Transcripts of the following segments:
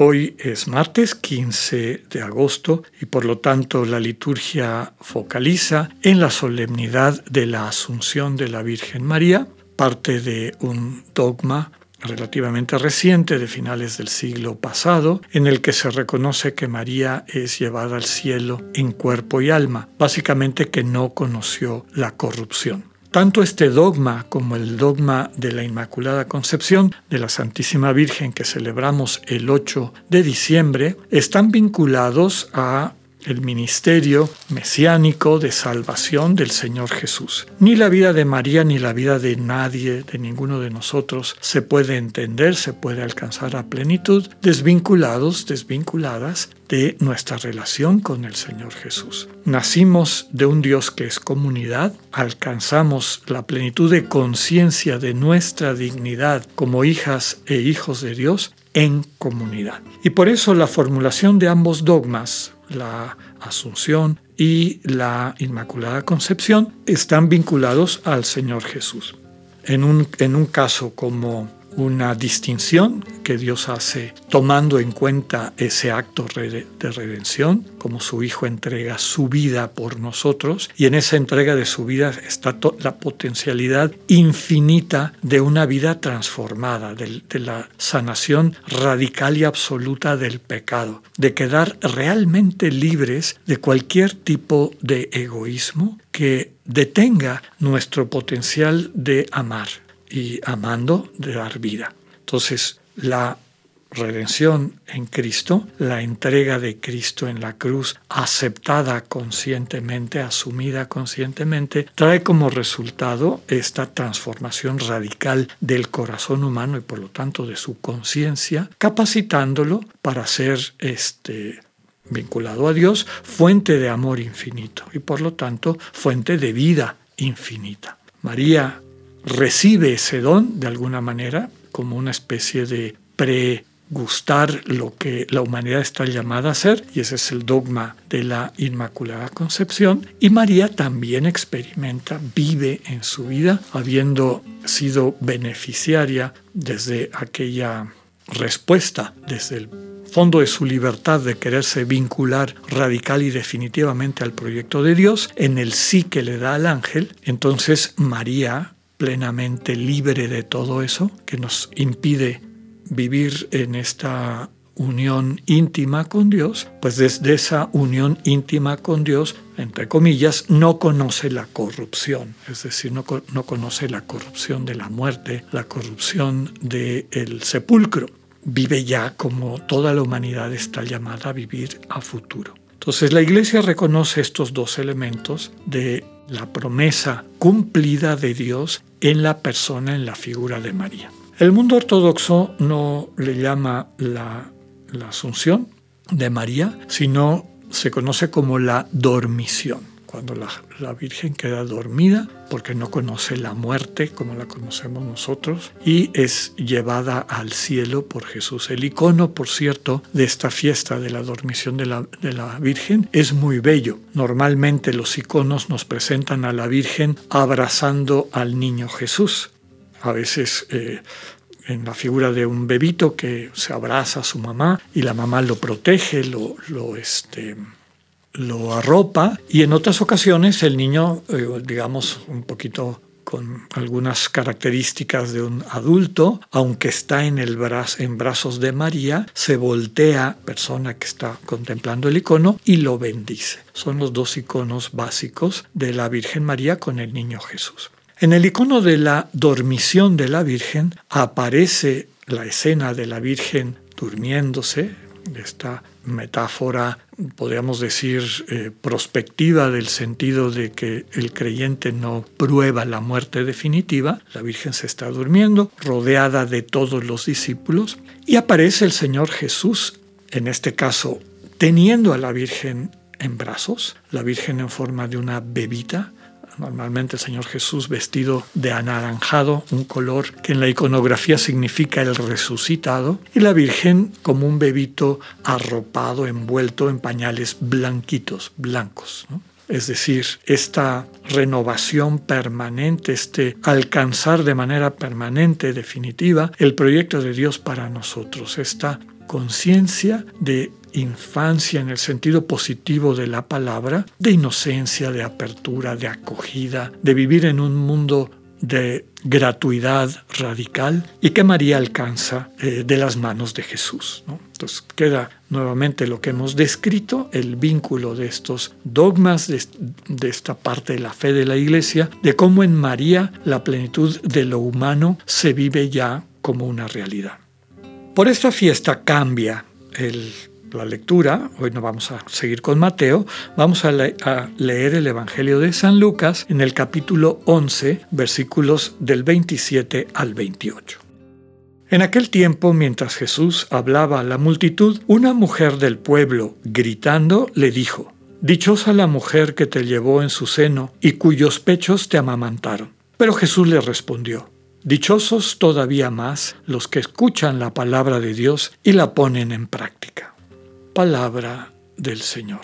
Hoy es martes 15 de agosto y por lo tanto la liturgia focaliza en la solemnidad de la Asunción de la Virgen María, parte de un dogma relativamente reciente de finales del siglo pasado, en el que se reconoce que María es llevada al cielo en cuerpo y alma, básicamente que no conoció la corrupción. Tanto este dogma como el dogma de la Inmaculada Concepción de la Santísima Virgen que celebramos el 8 de diciembre están vinculados a el ministerio mesiánico de salvación del Señor Jesús. Ni la vida de María ni la vida de nadie, de ninguno de nosotros, se puede entender, se puede alcanzar a plenitud, desvinculados, desvinculadas de nuestra relación con el Señor Jesús. Nacimos de un Dios que es comunidad, alcanzamos la plenitud de conciencia de nuestra dignidad como hijas e hijos de Dios en comunidad. Y por eso la formulación de ambos dogmas, la Asunción y la Inmaculada Concepción, están vinculados al Señor Jesús. En un, en un caso como una distinción que Dios hace tomando en cuenta ese acto de redención, como su Hijo entrega su vida por nosotros, y en esa entrega de su vida está la potencialidad infinita de una vida transformada, de, de la sanación radical y absoluta del pecado, de quedar realmente libres de cualquier tipo de egoísmo que detenga nuestro potencial de amar y amando de dar vida. Entonces, la redención en Cristo, la entrega de Cristo en la cruz, aceptada conscientemente, asumida conscientemente, trae como resultado esta transformación radical del corazón humano y por lo tanto de su conciencia, capacitándolo para ser este vinculado a Dios, fuente de amor infinito y por lo tanto fuente de vida infinita. María recibe ese don de alguna manera como una especie de pregustar lo que la humanidad está llamada a hacer, y ese es el dogma de la Inmaculada Concepción. Y María también experimenta, vive en su vida, habiendo sido beneficiaria desde aquella respuesta, desde el fondo de su libertad de quererse vincular radical y definitivamente al proyecto de Dios, en el sí que le da al ángel, entonces María plenamente libre de todo eso que nos impide vivir en esta unión íntima con Dios, pues desde esa unión íntima con Dios, entre comillas, no conoce la corrupción, es decir, no, no conoce la corrupción de la muerte, la corrupción del sepulcro. Vive ya como toda la humanidad está llamada a vivir a futuro. Entonces la iglesia reconoce estos dos elementos de la promesa cumplida de Dios en la persona, en la figura de María. El mundo ortodoxo no le llama la, asunción de María, sino se conoce como la dormición cuando la, la, Virgen queda dormida porque no conoce la muerte como la conocemos nosotros y es llevada al cielo por Jesús. El icono, por cierto, de esta fiesta de la dormición de la, de la Virgen es muy bello. Normalmente los iconos nos presentan a la Virgen abrazando al niño Jesús. A veces eh, en la figura de un bebito que se abraza a su mamá y la mamá lo protege, lo, lo este, lo arropa y en otras ocasiones el niño, eh, digamos, un poquito con algunas características de un adulto, aunque está en, el en brazos de María, se voltea, persona que está contemplando el icono, y lo bendice. Son los dos iconos básicos de la Virgen María con el niño Jesús. En el icono de la dormición de la Virgen aparece la escena de la Virgen durmiéndose, esta metáfora, podríamos decir, eh, prospectiva del sentido de que el creyente no prueba la muerte definitiva, la Virgen se está durmiendo, rodeada de todos los discípulos, y aparece el Señor Jesús, en este caso, teniendo a la Virgen en brazos, la Virgen en forma de una bebita, normalmente el Señor Jesús vestido de anaranjado, un color que en la iconografía significa el resucitado, y la Virgen como un bebito arropado, envuelto en pañales blanquitos, blancos. Es decir, esta renovación permanente, este alcanzar de manera permanente, definitiva, el proyecto de Dios para nosotros, esta conciencia de infancia en el sentido positivo de la palabra, de inocencia, de apertura, de acogida, de vivir en un mundo de gratuidad radical y que María alcanza eh, de las manos de Jesús. Entonces queda nuevamente lo que hemos descrito, el vínculo de estos dogmas, de, de esta parte de la fe de la Iglesia, de cómo en María la plenitud de lo humano se vive ya como una realidad. Por esta fiesta cambia el la lectura, hoy no vamos a seguir con Mateo, vamos a, leer el Evangelio de San Lucas en el capítulo 11, versículos del 27 al 28. En aquel tiempo, mientras Jesús hablaba a la multitud, una mujer del pueblo, gritando, le dijo, Dichosa la mujer que te llevó en su seno y cuyos pechos te amamantaron. Pero Jesús le respondió, Dichosos todavía más los que escuchan la palabra de Dios y la ponen en práctica palabra del Señor.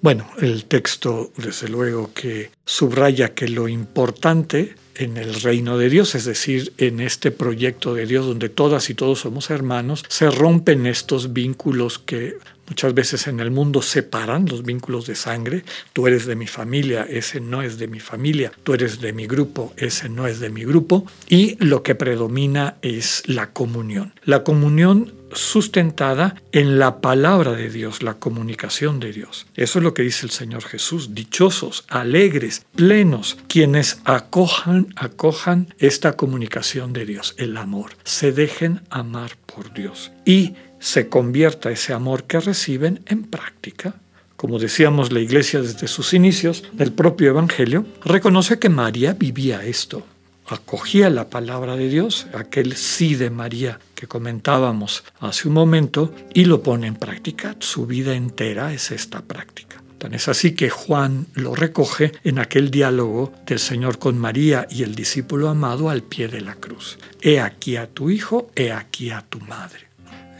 Bueno, el texto desde luego que subraya que lo importante en el reino de Dios, es decir, en este proyecto de Dios donde todas y todos somos hermanos, se rompen estos vínculos que muchas veces en el mundo separan, los vínculos de sangre. Tú eres de mi familia, ese no es de mi familia. Tú eres de mi grupo, ese no es de mi grupo. Y lo que predomina es la comunión. La comunión sustentada en la palabra de Dios, la comunicación de Dios. Eso es lo que dice el Señor Jesús. Dichosos, alegres, plenos, quienes acojan, acojan esta comunicación de Dios, el amor. Se dejen amar por Dios y se convierta ese amor que reciben en práctica. Como decíamos, la iglesia desde sus inicios del propio Evangelio reconoce que María vivía esto acogía la palabra de Dios, aquel sí de María que comentábamos hace un momento, y lo pone en práctica. Su vida entera es esta práctica. Tan es así que Juan lo recoge en aquel diálogo del Señor con María y el discípulo amado al pie de la cruz. He aquí a tu hijo, he aquí a tu madre.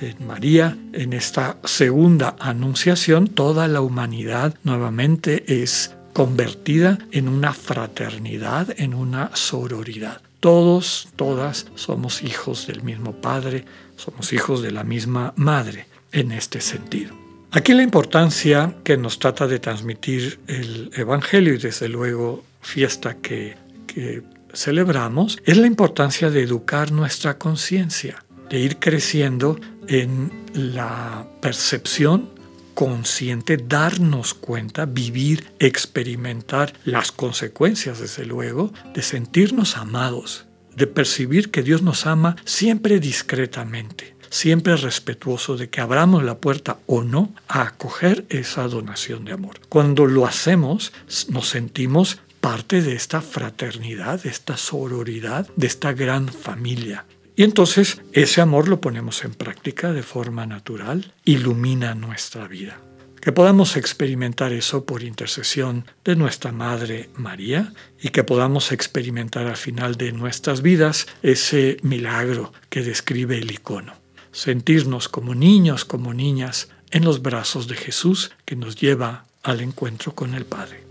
En María, en esta segunda anunciación, toda la humanidad nuevamente es convertida en una fraternidad, en una sororidad. Todos, todas somos hijos del mismo Padre, somos hijos de la misma Madre en este sentido. Aquí la importancia que nos trata de transmitir el Evangelio y desde luego fiesta que, que celebramos es la importancia de educar nuestra conciencia, de ir creciendo en la percepción consciente, darnos cuenta, vivir, experimentar las consecuencias, desde luego, de sentirnos amados, de percibir que Dios nos ama siempre discretamente, siempre respetuoso de que abramos la puerta o no a acoger esa donación de amor. Cuando lo hacemos, nos sentimos parte de esta fraternidad, de esta sororidad, de esta gran familia. Y entonces ese amor lo ponemos en práctica de forma natural, ilumina nuestra vida. Que podamos experimentar eso por intercesión de nuestra Madre María y que podamos experimentar al final de nuestras vidas ese milagro que describe el icono. Sentirnos como niños, como niñas en los brazos de Jesús que nos lleva al encuentro con el Padre.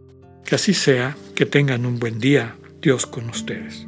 Que así sea, que tengan un buen día, Dios con ustedes.